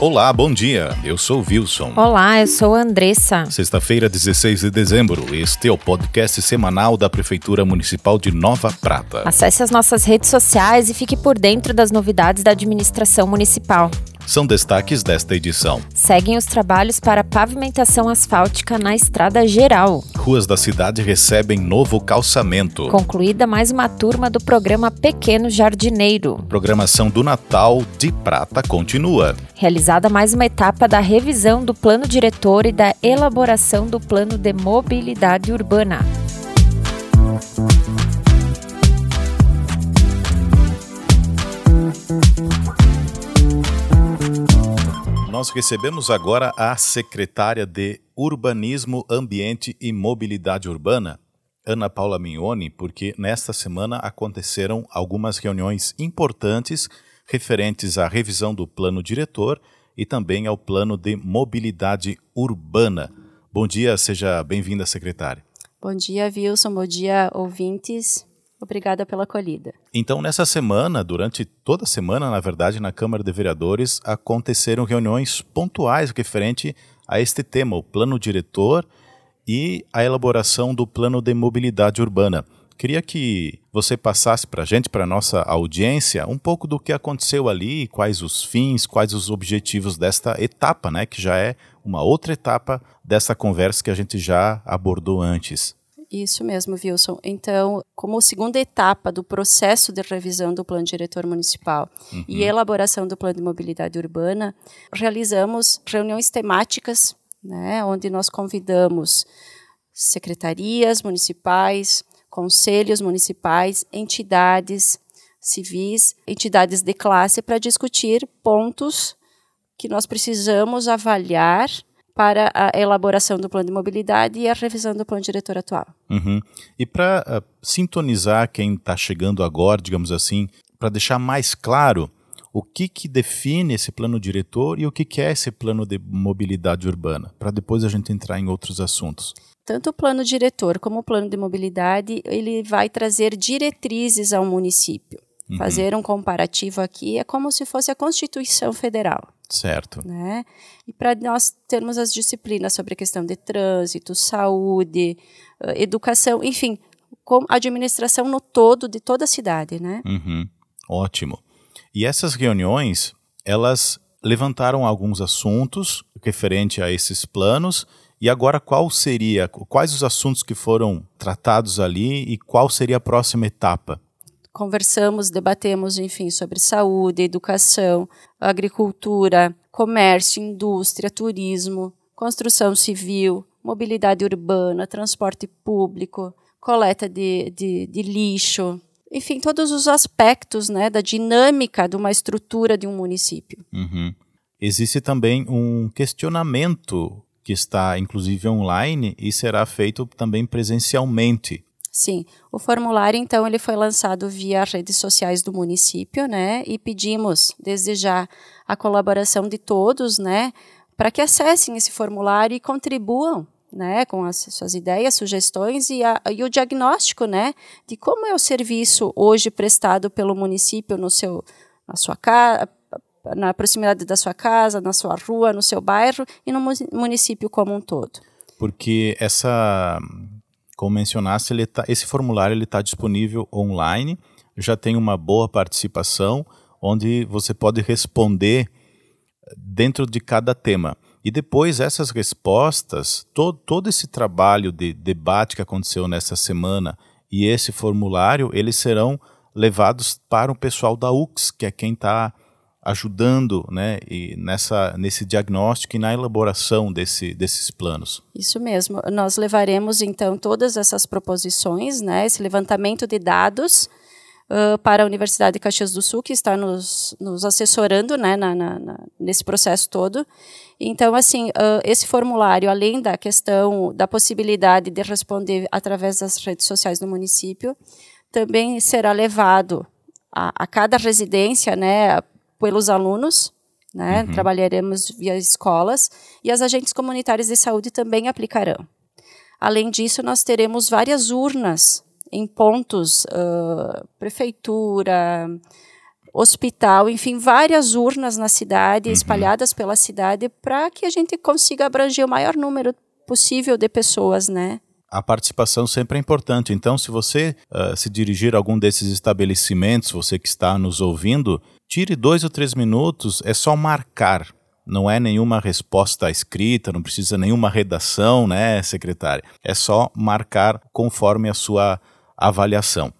Olá, bom dia. Eu sou Wilson. Olá, eu sou Andressa. Sexta-feira, 16 de dezembro. Este é o podcast semanal da Prefeitura Municipal de Nova Prata. Acesse as nossas redes sociais e fique por dentro das novidades da administração municipal. São destaques desta edição. Seguem os trabalhos para pavimentação asfáltica na estrada geral. Ruas da cidade recebem novo calçamento. Concluída mais uma turma do programa Pequeno Jardineiro. Programação do Natal de Prata continua. Realizada mais uma etapa da revisão do plano diretor e da elaboração do plano de mobilidade urbana. Nós recebemos agora a secretária de Urbanismo, Ambiente e Mobilidade Urbana, Ana Paula Mignoni, porque nesta semana aconteceram algumas reuniões importantes referentes à revisão do plano diretor e também ao plano de mobilidade urbana. Bom dia, seja bem-vinda, secretária. Bom dia, Wilson. Bom dia, ouvintes. Obrigada pela acolhida. Então, nessa semana, durante toda a semana, na verdade, na Câmara de Vereadores, aconteceram reuniões pontuais referente a este tema, o plano diretor e a elaboração do plano de mobilidade urbana. Queria que você passasse para a gente, para a nossa audiência, um pouco do que aconteceu ali, quais os fins, quais os objetivos desta etapa, né, que já é uma outra etapa dessa conversa que a gente já abordou antes. Isso mesmo, Wilson. Então, como segunda etapa do processo de revisão do Plano Diretor Municipal uhum. e elaboração do Plano de Mobilidade Urbana, realizamos reuniões temáticas, né, onde nós convidamos secretarias municipais, conselhos municipais, entidades civis, entidades de classe para discutir pontos que nós precisamos avaliar para a elaboração do plano de mobilidade e a revisão do plano diretor atual. Uhum. E para uh, sintonizar quem está chegando agora, digamos assim, para deixar mais claro o que, que define esse plano diretor e o que, que é esse plano de mobilidade urbana, para depois a gente entrar em outros assuntos. Tanto o plano diretor como o plano de mobilidade, ele vai trazer diretrizes ao município. Uhum. Fazer um comparativo aqui é como se fosse a Constituição Federal. Certo. Né? E para nós termos as disciplinas sobre a questão de trânsito, saúde, educação, enfim, com a administração no todo de toda a cidade, né? Uhum. Ótimo. E essas reuniões, elas levantaram alguns assuntos referente a esses planos. E agora qual seria, quais os assuntos que foram tratados ali e qual seria a próxima etapa? Conversamos, debatemos, enfim, sobre saúde, educação, agricultura, comércio, indústria, turismo, construção civil, mobilidade urbana, transporte público, coleta de, de, de lixo, enfim, todos os aspectos né, da dinâmica de uma estrutura de um município. Uhum. Existe também um questionamento que está, inclusive, online e será feito também presencialmente. Sim, o formulário então ele foi lançado via redes sociais do município, né? E pedimos desde já a colaboração de todos, né, para que acessem esse formulário e contribuam, né, com as suas ideias, sugestões e, a, e o diagnóstico, né, de como é o serviço hoje prestado pelo município no seu na sua casa, na proximidade da sua casa, na sua rua, no seu bairro e no município como um todo. Porque essa como mencionaste, ele tá, esse formulário está disponível online, já tem uma boa participação, onde você pode responder dentro de cada tema. E depois essas respostas, to, todo esse trabalho de debate que aconteceu nessa semana e esse formulário, eles serão levados para o pessoal da UX, que é quem está ajudando né, e nessa, nesse diagnóstico e na elaboração desse, desses planos. Isso mesmo. Nós levaremos, então, todas essas proposições, né, esse levantamento de dados uh, para a Universidade de Caxias do Sul, que está nos, nos assessorando né, na, na, na, nesse processo todo. Então, assim, uh, esse formulário, além da questão da possibilidade de responder através das redes sociais do município, também será levado a, a cada residência, né, pelos alunos, né? Uhum. Trabalharemos via escolas e as agentes comunitárias de saúde também aplicarão. Além disso, nós teremos várias urnas em pontos, uh, prefeitura, hospital, enfim, várias urnas na cidade, uhum. espalhadas pela cidade, para que a gente consiga abranger o maior número possível de pessoas, né? a participação sempre é importante. Então, se você uh, se dirigir a algum desses estabelecimentos, você que está nos ouvindo, tire dois ou três minutos, é só marcar. Não é nenhuma resposta escrita, não precisa nenhuma redação, né, secretária? É só marcar conforme a sua avaliação.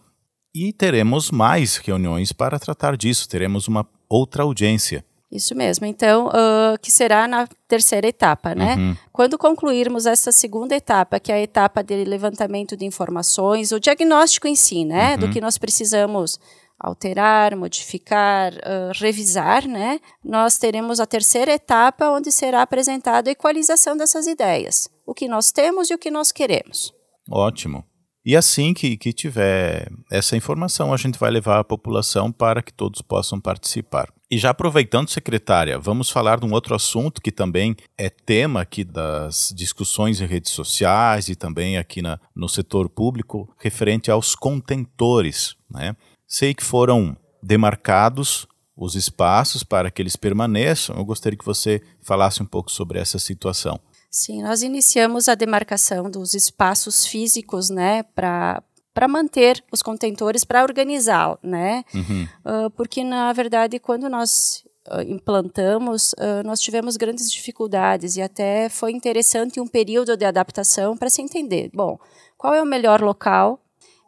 E teremos mais reuniões para tratar disso, teremos uma outra audiência. Isso mesmo. Então, uh, que será na terceira etapa, né? Uhum. Quando concluirmos essa segunda etapa, que é a etapa de levantamento de informações, o diagnóstico em si, né? Uhum. Do que nós precisamos alterar, modificar, uh, revisar, né? Nós teremos a terceira etapa, onde será apresentada a equalização dessas ideias. O que nós temos e o que nós queremos. Ótimo. E assim que, que tiver essa informação, a gente vai levar a população para que todos possam participar. E já aproveitando, secretária, vamos falar de um outro assunto que também é tema aqui das discussões em redes sociais e também aqui na, no setor público, referente aos contentores. Né? Sei que foram demarcados os espaços para que eles permaneçam. Eu gostaria que você falasse um pouco sobre essa situação. Sim, nós iniciamos a demarcação dos espaços físicos, né, para para manter os contentores, para organizá-lo, né? Uhum. Uh, porque na verdade, quando nós uh, implantamos, uh, nós tivemos grandes dificuldades e até foi interessante um período de adaptação para se entender. Bom, qual é o melhor local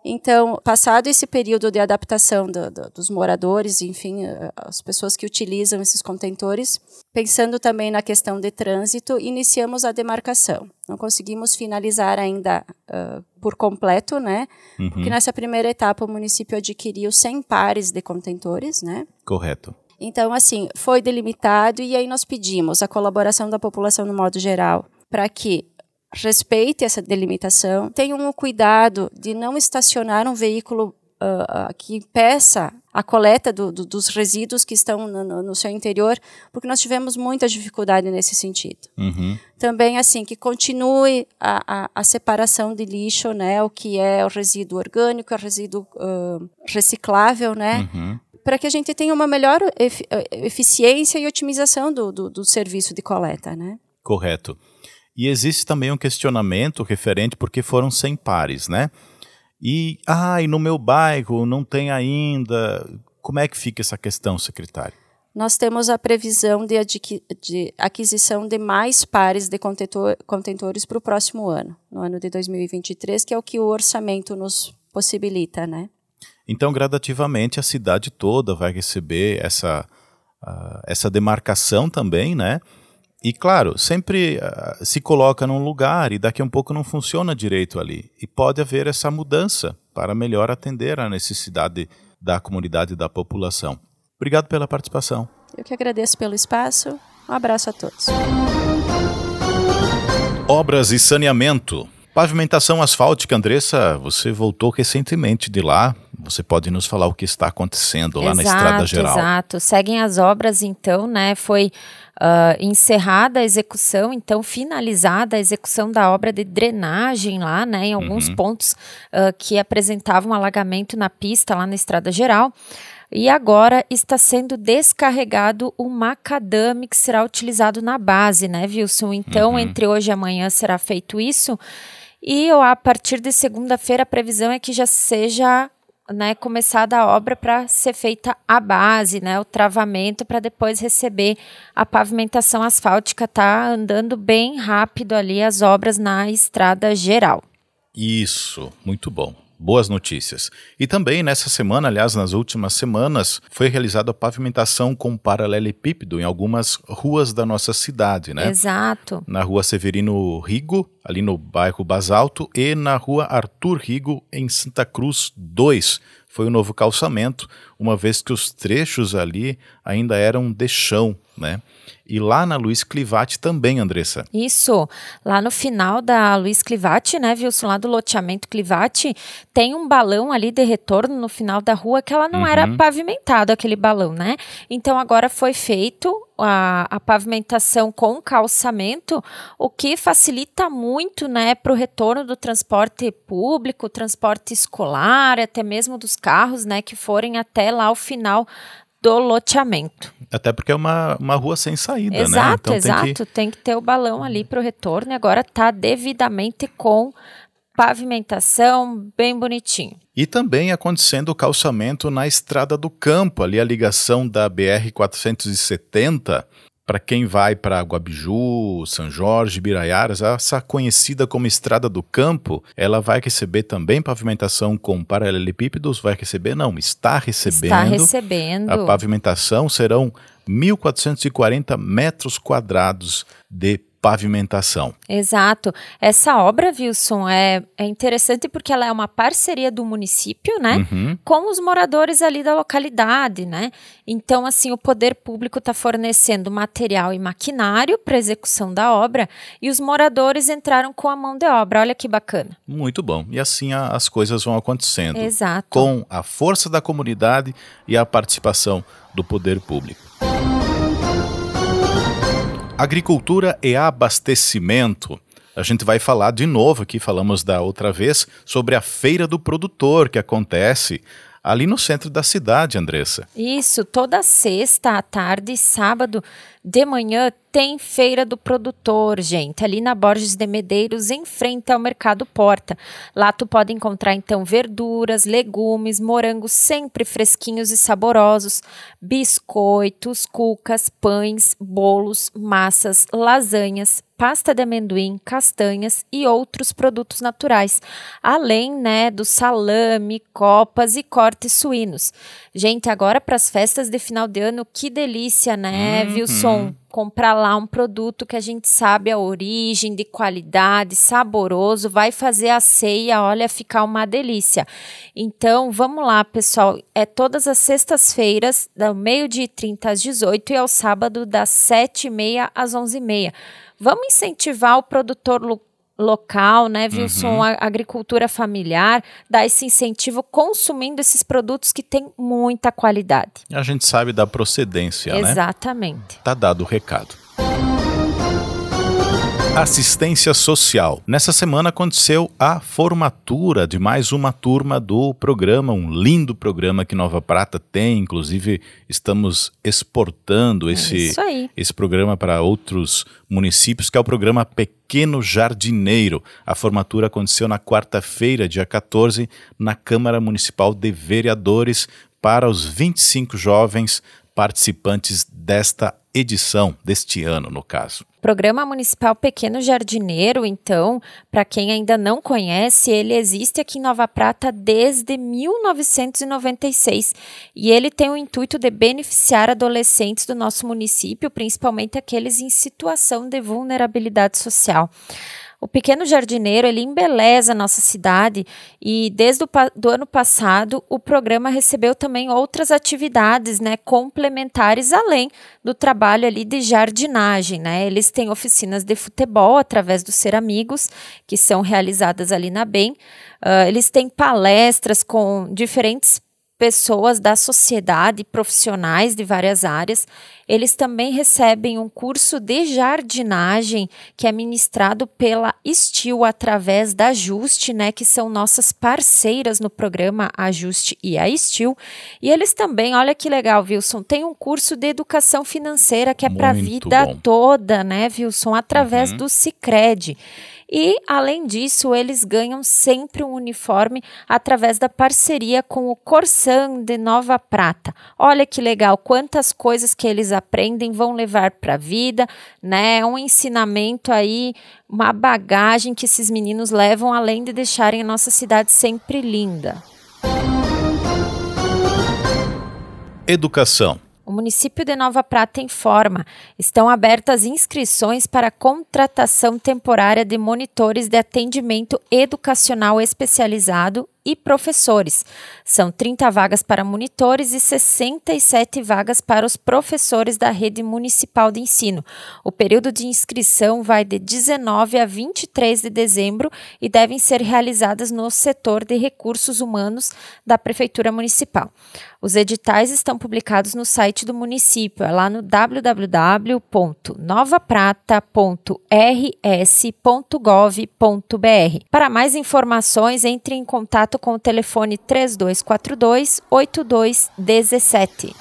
então, passado esse período de adaptação do, do, dos moradores, enfim, eh, as pessoas que utilizam esses contentores, pensando também na questão de trânsito, iniciamos a demarcação. Não conseguimos finalizar ainda uh, por completo, né? Uhum. Porque nessa primeira etapa o município adquiriu 100 pares de contentores, né? Correto. Então, assim, foi delimitado e aí nós pedimos a colaboração da população no modo geral para que respeite essa delimitação, tenham o cuidado de não estacionar um veículo uh, que peça a coleta do, do, dos resíduos que estão no, no, seu interior, porque nós tivemos muita dificuldade nesse sentido. Uhum. Também, assim, que continue a, a, a, separação de lixo, né, o que é o resíduo orgânico, o resíduo uh, reciclável, né, uhum. para que a gente tenha uma melhor eficiência e otimização do, do, do serviço de coleta, né. Correto. E existe também um questionamento referente porque foram 100 pares, né? E, ah, e no meu bairro não tem ainda. Como é que fica essa questão, secretário? Nós temos a previsão de, de aquisição de mais pares de contentor contentores para o próximo ano, no ano de 2023, que é o que o orçamento nos possibilita, né? Então, gradativamente, a cidade toda vai receber essa, uh, essa demarcação também, né? E claro, sempre uh, se coloca num lugar e daqui a um pouco não funciona direito ali. E pode haver essa mudança para melhor atender à necessidade da comunidade e da população. Obrigado pela participação. Eu que agradeço pelo espaço. Um abraço a todos. Obras e saneamento. Pavimentação asfáltica, Andressa, você voltou recentemente de lá. Você pode nos falar o que está acontecendo lá exato, na Estrada Geral? Exato, seguem as obras então, né? Foi Uh, encerrada a execução, então finalizada a execução da obra de drenagem lá, né, em alguns uhum. pontos uh, que apresentavam alagamento na pista lá na Estrada Geral. E agora está sendo descarregado o macadame que será utilizado na base, né, Wilson? Então, uhum. entre hoje e amanhã será feito isso. E a partir de segunda-feira a previsão é que já seja né, começada a obra para ser feita a base, né, o travamento para depois receber a pavimentação asfáltica. Tá andando bem rápido ali as obras na estrada geral. Isso, muito bom. Boas notícias. E também nessa semana, aliás, nas últimas semanas, foi realizada a pavimentação com paralelepípedo em algumas ruas da nossa cidade, né? Exato. Na rua Severino Rigo, ali no bairro Basalto, e na rua Arthur Rigo, em Santa Cruz 2. Foi o novo calçamento, uma vez que os trechos ali ainda eram de chão, né? E lá na Luiz Clivati também, Andressa. Isso. Lá no final da Luiz Clivati, né, Wilson, lá do loteamento Clivati, tem um balão ali de retorno no final da rua que ela não uhum. era pavimentado, aquele balão, né? Então agora foi feito a, a, pavimentação com calçamento, o que facilita muito né, para o retorno do transporte público, transporte escolar, até mesmo dos carros né, que forem até lá o final do loteamento. Até porque é uma, uma rua sem saída, exato, né? Então exato, tem que... tem que ter o balão ali para o retorno e agora está devidamente com pavimentação bem bonitinho. E também acontecendo o calçamento na Estrada do Campo, ali a ligação da BR 470 para quem vai para Guabiju, São Jorge, Biraiaras, essa conhecida como Estrada do Campo, ela vai receber também pavimentação com paralelepípedos? Vai receber? Não, está recebendo. Está recebendo. A pavimentação serão 1.440 metros quadrados de pavimentação. Exato. Essa obra, Wilson, é, é interessante porque ela é uma parceria do município, né, uhum. com os moradores ali da localidade, né. Então, assim, o poder público está fornecendo material e maquinário para execução da obra e os moradores entraram com a mão de obra. Olha que bacana. Muito bom. E assim a, as coisas vão acontecendo. Exato. Com a força da comunidade e a participação do poder público. Agricultura e abastecimento. A gente vai falar de novo aqui, falamos da outra vez, sobre a Feira do Produtor que acontece ali no centro da cidade, Andressa. Isso, toda sexta à tarde e sábado de manhã tem Feira do Produtor, gente, ali na Borges de Medeiros, em frente ao Mercado Porta. Lá tu pode encontrar então verduras, legumes, morangos sempre fresquinhos e saborosos, biscoitos, cucas, pães, bolos, massas, lasanhas, pasta de amendoim, castanhas e outros produtos naturais, além, né, do salame, copas e cortes suínos. Gente, agora para as festas de final de ano, que delícia, né, uhum. Wilson? Comprar lá um produto que a gente sabe a origem, de qualidade, saboroso, vai fazer a ceia, olha, ficar uma delícia. Então, vamos lá, pessoal. É todas as sextas-feiras, do meio-dia e 30 às 18 e ao sábado, das 7h30 às 11h30. Vamos incentivar o produtor local, né, Wilson, uhum. a agricultura familiar, dar esse incentivo consumindo esses produtos que têm muita qualidade. A gente sabe da procedência, Exatamente. né? Exatamente. Tá dado o recado. Assistência Social. Nessa semana aconteceu a formatura de mais uma turma do programa, um lindo programa que Nova Prata tem, inclusive estamos exportando é esse, esse programa para outros municípios, que é o programa Pequeno Jardineiro. A formatura aconteceu na quarta-feira, dia 14, na Câmara Municipal de Vereadores, para os 25 jovens participantes desta edição, deste ano, no caso. Programa Municipal Pequeno Jardineiro, então, para quem ainda não conhece, ele existe aqui em Nova Prata desde 1996 e ele tem o intuito de beneficiar adolescentes do nosso município, principalmente aqueles em situação de vulnerabilidade social. O Pequeno Jardineiro, ele embeleza a nossa cidade e desde o do ano passado o programa recebeu também outras atividades, né, complementares além do trabalho ali de jardinagem, né? Eles têm oficinas de futebol através do Ser Amigos, que são realizadas ali na BEM. Uh, eles têm palestras com diferentes pessoas da sociedade, profissionais de várias áreas. Eles também recebem um curso de jardinagem que é ministrado pela Estil através da Ajuste, né, que são nossas parceiras no programa Ajuste e a Estil. E eles também, olha que legal, Wilson, tem um curso de educação financeira que é para a vida bom. toda, né, Wilson, através uhum. do Sicredi. E, além disso, eles ganham sempre um uniforme através da parceria com o Corsan de Nova Prata. Olha que legal, quantas coisas que eles aprendem vão levar para a vida, né? Um ensinamento aí, uma bagagem que esses meninos levam além de deixarem a nossa cidade sempre linda. Educação. O município de Nova Prata informa: estão abertas inscrições para contratação temporária de monitores de atendimento educacional especializado e professores. São 30 vagas para monitores e 67 vagas para os professores da rede municipal de ensino. O período de inscrição vai de 19 a 23 de dezembro e devem ser realizadas no setor de recursos humanos da Prefeitura Municipal. Os editais estão publicados no site do município, é lá no www.novaprata.rs.gov.br. Para mais informações, entre em contato com o telefone 3242 8217.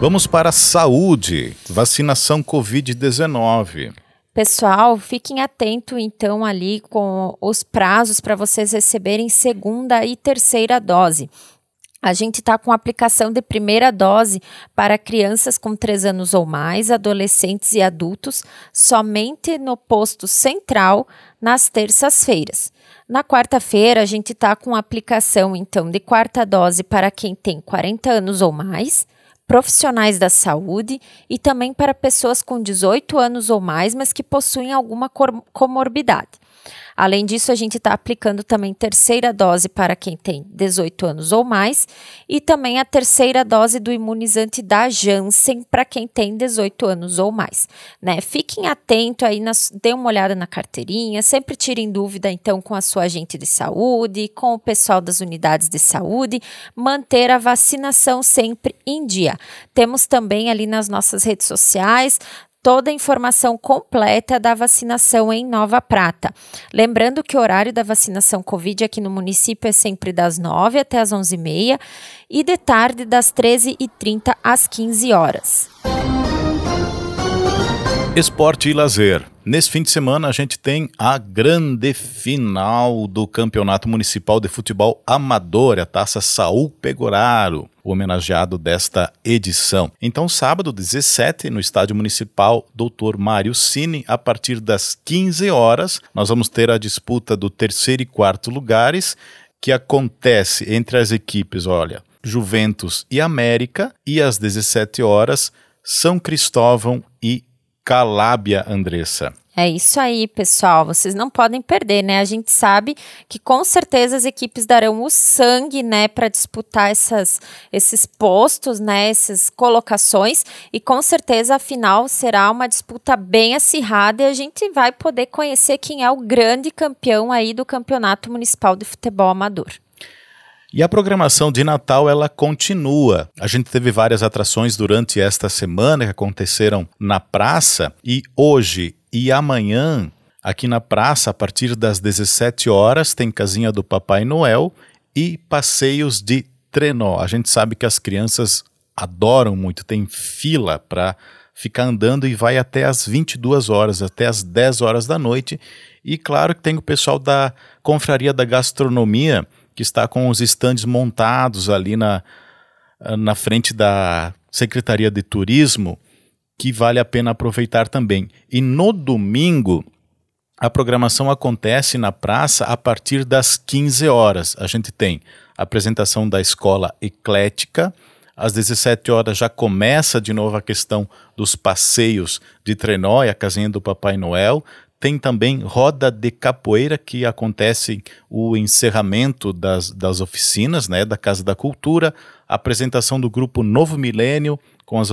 Vamos para a saúde, vacinação Covid-19. Pessoal, fiquem atentos então ali com os prazos para vocês receberem segunda e terceira dose. A gente está com aplicação de primeira dose para crianças com 3 anos ou mais, adolescentes e adultos, somente no posto central nas terças-feiras. Na quarta-feira, a gente está com aplicação, então, de quarta dose para quem tem 40 anos ou mais, profissionais da saúde e também para pessoas com 18 anos ou mais, mas que possuem alguma comorbidade. Além disso, a gente está aplicando também terceira dose para quem tem 18 anos ou mais e também a terceira dose do imunizante da Janssen para quem tem 18 anos ou mais. Né? Fiquem atentos aí, nas, dê uma olhada na carteirinha, sempre tirem dúvida então com a sua agente de saúde, com o pessoal das unidades de saúde, manter a vacinação sempre em dia. Temos também ali nas nossas redes sociais toda a informação completa da vacinação em Nova Prata. Lembrando que o horário da vacinação Covid aqui no município é sempre das 9 até as 11h30 e de tarde das 13h30 às 15 horas. Esporte e lazer. Nesse fim de semana a gente tem a grande final do Campeonato Municipal de Futebol Amador, a Taça Saul Pegoraro, o homenageado desta edição. Então, sábado 17, no Estádio Municipal Dr. Mário Cine, a partir das 15 horas, nós vamos ter a disputa do terceiro e quarto lugares, que acontece entre as equipes, olha, Juventus e América, e às 17 horas, São Cristóvão e Calábia, Andressa. É isso aí, pessoal. Vocês não podem perder, né? A gente sabe que com certeza as equipes darão o sangue, né, para disputar essas, esses postos, né, essas colocações. E com certeza a final será uma disputa bem acirrada e a gente vai poder conhecer quem é o grande campeão aí do Campeonato Municipal de Futebol Amador. E a programação de Natal ela continua. A gente teve várias atrações durante esta semana que aconteceram na praça e hoje e amanhã aqui na praça a partir das 17 horas tem casinha do Papai Noel e passeios de trenó. A gente sabe que as crianças adoram muito, tem fila para ficar andando e vai até as 22 horas, até as 10 horas da noite. E claro que tem o pessoal da Confraria da Gastronomia que está com os estandes montados ali na, na frente da Secretaria de Turismo, que vale a pena aproveitar também. E no domingo, a programação acontece na praça a partir das 15 horas. A gente tem a apresentação da escola eclética. Às 17 horas já começa de novo a questão dos passeios de trenó e a casinha do Papai Noel. Tem também roda de capoeira, que acontece o encerramento das, das oficinas né, da Casa da Cultura, apresentação do grupo Novo Milênio, com as,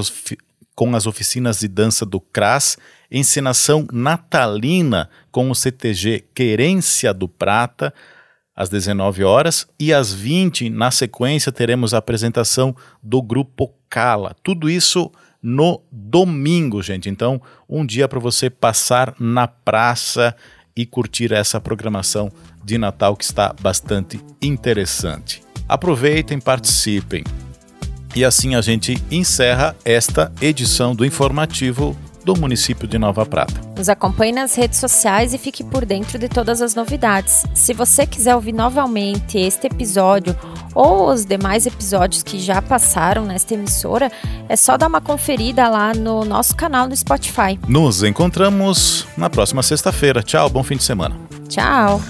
com as oficinas de dança do CRAS, encenação natalina com o CTG Querência do Prata, às 19 horas, e às 20, na sequência, teremos a apresentação do grupo Cala. Tudo isso no domingo, gente. Então, um dia para você passar na praça e curtir essa programação de Natal que está bastante interessante. Aproveitem, participem. E assim a gente encerra esta edição do informativo do município de Nova Prata. Nos acompanhe nas redes sociais e fique por dentro de todas as novidades. Se você quiser ouvir novamente este episódio ou os demais episódios que já passaram nesta emissora, é só dar uma conferida lá no nosso canal no Spotify. Nos encontramos na próxima sexta-feira. Tchau, bom fim de semana. Tchau.